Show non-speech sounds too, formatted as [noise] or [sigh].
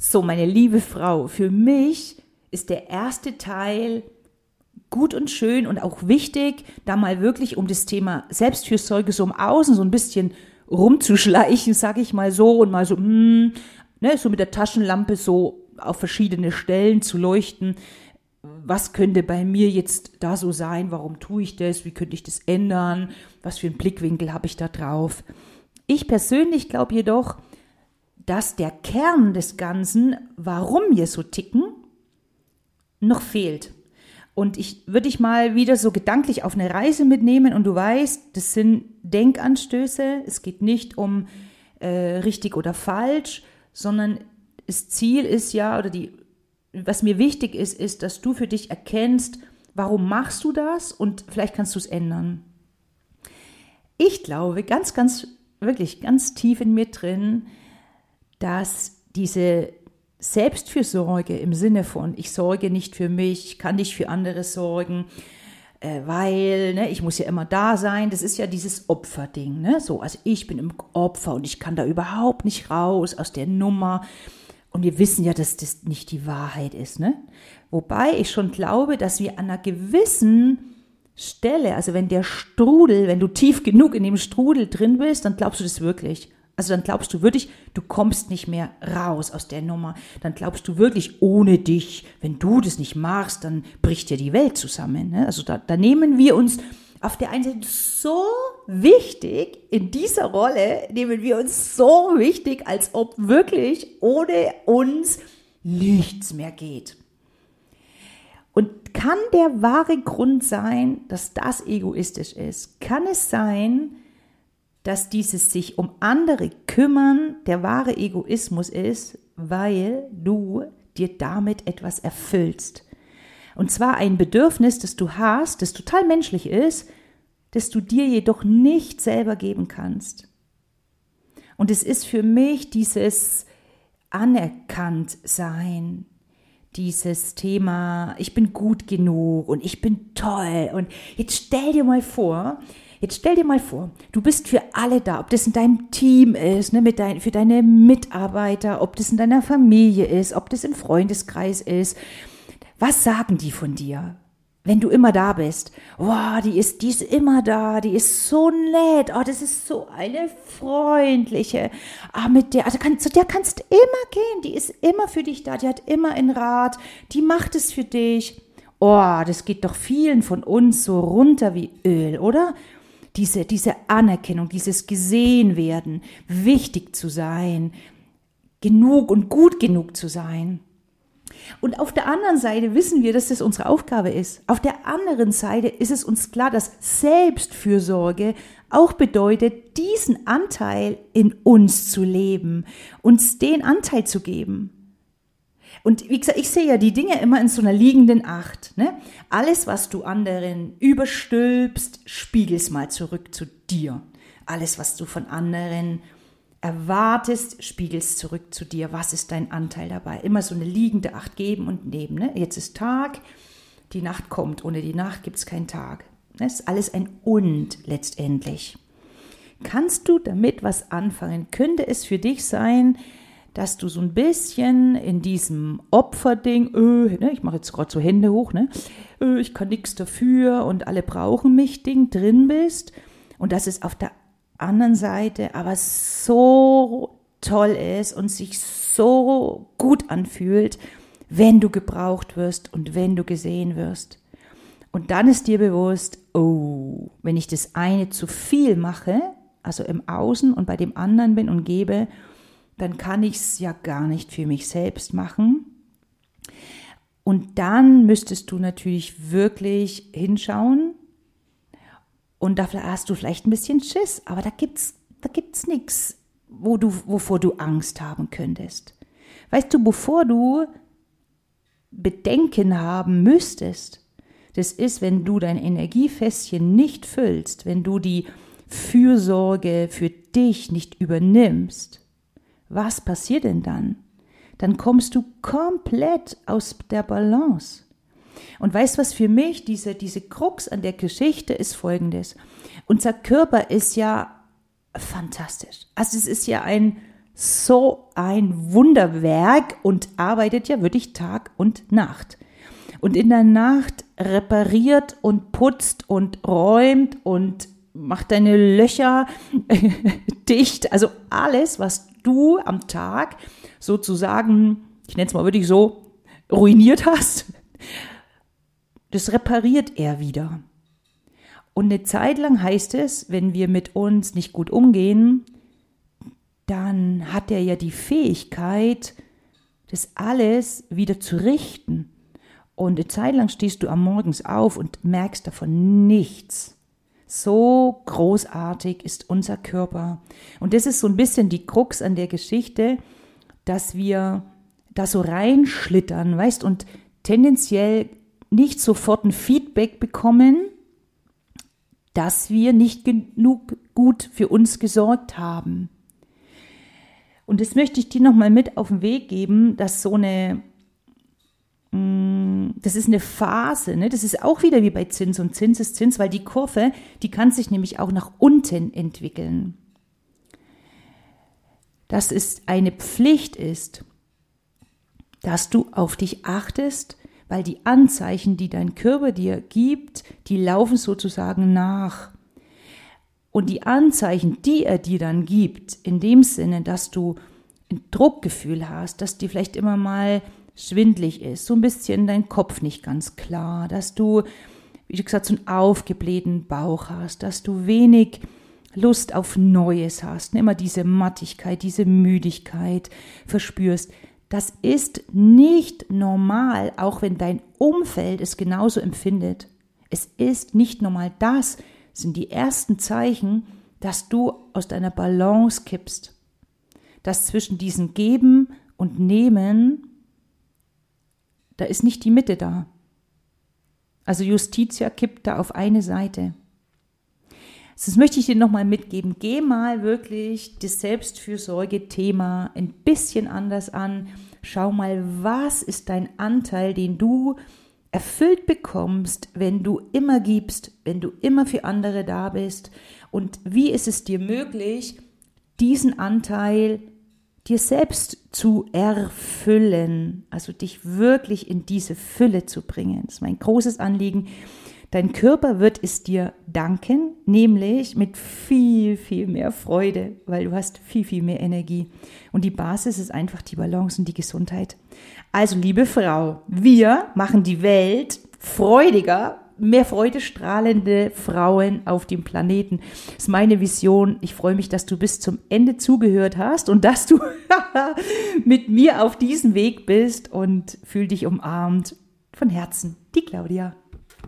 So, meine liebe Frau, für mich ist der erste Teil gut und schön und auch wichtig, da mal wirklich um das Thema Selbstfürsorge so im Außen so ein bisschen rumzuschleichen, sag ich mal so, und mal so, hm, ne, so mit der Taschenlampe so auf verschiedene Stellen zu leuchten. Was könnte bei mir jetzt da so sein? Warum tue ich das? Wie könnte ich das ändern? Was für einen Blickwinkel habe ich da drauf? Ich persönlich glaube jedoch, dass der Kern des Ganzen, warum wir so ticken, noch fehlt. Und ich würde dich mal wieder so gedanklich auf eine Reise mitnehmen und du weißt, das sind Denkanstöße. Es geht nicht um äh, richtig oder falsch, sondern das Ziel ist ja, oder die, was mir wichtig ist, ist, dass du für dich erkennst, warum machst du das und vielleicht kannst du es ändern. Ich glaube ganz, ganz, wirklich ganz tief in mir drin, dass diese Selbstfürsorge im Sinne von, ich sorge nicht für mich, ich kann nicht für andere sorgen, äh, weil ne, ich muss ja immer da sein. Das ist ja dieses Opferding. Ne? So, also ich bin im Opfer und ich kann da überhaupt nicht raus aus der Nummer. Und wir wissen ja, dass das nicht die Wahrheit ist. Ne? Wobei ich schon glaube, dass wir an einer gewissen Stelle, also wenn der Strudel, wenn du tief genug in dem Strudel drin bist, dann glaubst du das wirklich. Also dann glaubst du wirklich, du kommst nicht mehr raus aus der Nummer. Dann glaubst du wirklich, ohne dich, wenn du das nicht machst, dann bricht ja die Welt zusammen. Ne? Also da, da nehmen wir uns auf der einen Seite so wichtig, in dieser Rolle nehmen wir uns so wichtig, als ob wirklich ohne uns nichts mehr geht. Und kann der wahre Grund sein, dass das egoistisch ist? Kann es sein, dass dieses sich um andere kümmern der wahre Egoismus ist, weil du dir damit etwas erfüllst. Und zwar ein Bedürfnis, das du hast, das total menschlich ist, das du dir jedoch nicht selber geben kannst. Und es ist für mich dieses anerkannt sein, dieses Thema, ich bin gut genug und ich bin toll. Und jetzt stell dir mal vor, Jetzt stell dir mal vor, du bist für alle da, ob das in deinem Team ist, ne, mit dein, für deine Mitarbeiter, ob das in deiner Familie ist, ob das im Freundeskreis ist. Was sagen die von dir? wenn du immer da bist. Wow, die ist, die ist immer da, die ist so nett, oh, das ist so eine freundliche. Ah, mit der, also kann, zu der kannst immer gehen, die ist immer für dich da, die hat immer einen Rat, die macht es für dich. Oh, das geht doch vielen von uns so runter wie Öl, oder? Diese, diese Anerkennung, dieses gesehen werden, wichtig zu sein, genug und gut genug zu sein. Und auf der anderen Seite wissen wir, dass das unsere Aufgabe ist. Auf der anderen Seite ist es uns klar, dass Selbstfürsorge auch bedeutet, diesen Anteil in uns zu leben, uns den Anteil zu geben. Und wie gesagt, ich sehe ja die Dinge immer in so einer liegenden Acht. Ne? Alles, was du anderen überstülpst, spiegelst mal zurück zu dir. Alles, was du von anderen erwartest, spiegelst zurück zu dir. Was ist dein Anteil dabei? Immer so eine liegende Acht geben und nehmen. Ne? Jetzt ist Tag, die Nacht kommt. Ohne die Nacht gibt es keinen Tag. Das ist alles ein Und letztendlich. Kannst du damit was anfangen? Könnte es für dich sein, dass du so ein bisschen in diesem Opferding, öh, ne, ich mache jetzt gerade so Hände hoch, ne, öh, ich kann nichts dafür und alle brauchen mich Ding drin bist und dass es auf der anderen Seite aber so toll ist und sich so gut anfühlt, wenn du gebraucht wirst und wenn du gesehen wirst. Und dann ist dir bewusst, oh, wenn ich das eine zu viel mache, also im Außen und bei dem anderen bin und gebe, dann kann ich es ja gar nicht für mich selbst machen. Und dann müsstest du natürlich wirklich hinschauen. Und da hast du vielleicht ein bisschen Schiss, aber da gibt's, da gibt's nichts, wo du, wovor du Angst haben könntest. Weißt du, bevor du Bedenken haben müsstest, das ist, wenn du dein Energiefässchen nicht füllst, wenn du die Fürsorge für dich nicht übernimmst, was passiert denn dann? Dann kommst du komplett aus der Balance. Und weißt was für mich diese, diese Krux an der Geschichte ist folgendes. Unser Körper ist ja fantastisch. Also es ist ja ein so ein Wunderwerk und arbeitet ja wirklich Tag und Nacht. Und in der Nacht repariert und putzt und räumt und macht deine Löcher [laughs] dicht. Also alles, was du am Tag sozusagen, ich nenne es mal wirklich so, ruiniert hast, das repariert er wieder. Und eine Zeit lang heißt es, wenn wir mit uns nicht gut umgehen, dann hat er ja die Fähigkeit, das alles wieder zu richten. Und eine Zeit lang stehst du am Morgens auf und merkst davon nichts. So großartig ist unser Körper. Und das ist so ein bisschen die Krux an der Geschichte, dass wir da so reinschlittern, weißt, und tendenziell nicht sofort ein Feedback bekommen, dass wir nicht genug gut für uns gesorgt haben. Und das möchte ich dir nochmal mit auf den Weg geben, dass so eine, das ist eine Phase, ne? das ist auch wieder wie bei Zins und Zins ist Zins, weil die Kurve, die kann sich nämlich auch nach unten entwickeln. Dass es eine Pflicht ist, dass du auf dich achtest, weil die Anzeichen, die dein Körper dir gibt, die laufen sozusagen nach. Und die Anzeichen, die er dir dann gibt, in dem Sinne, dass du ein Druckgefühl hast, dass dir vielleicht immer mal schwindlig ist, so ein bisschen dein Kopf nicht ganz klar, dass du, wie gesagt, so einen aufgeblähten Bauch hast, dass du wenig Lust auf Neues hast, immer diese Mattigkeit, diese Müdigkeit verspürst, das ist nicht normal, auch wenn dein Umfeld es genauso empfindet. Es ist nicht normal. Das sind die ersten Zeichen, dass du aus deiner Balance kippst. Dass zwischen diesem Geben und Nehmen, da ist nicht die Mitte da. Also Justitia kippt da auf eine Seite. Das möchte ich dir nochmal mitgeben. Geh mal wirklich das Selbstfürsorge-Thema ein bisschen anders an. Schau mal, was ist dein Anteil, den du erfüllt bekommst, wenn du immer gibst, wenn du immer für andere da bist. Und wie ist es dir möglich, diesen Anteil dir selbst zu erfüllen, also dich wirklich in diese Fülle zu bringen. Das ist mein großes Anliegen. Dein Körper wird es dir danken, nämlich mit viel, viel mehr Freude, weil du hast viel, viel mehr Energie. Und die Basis ist einfach die Balance und die Gesundheit. Also, liebe Frau, wir machen die Welt freudiger, mehr freudestrahlende Frauen auf dem Planeten. Das ist meine Vision. Ich freue mich, dass du bis zum Ende zugehört hast und dass du [laughs] mit mir auf diesem Weg bist und fühl dich umarmt. Von Herzen, die Claudia.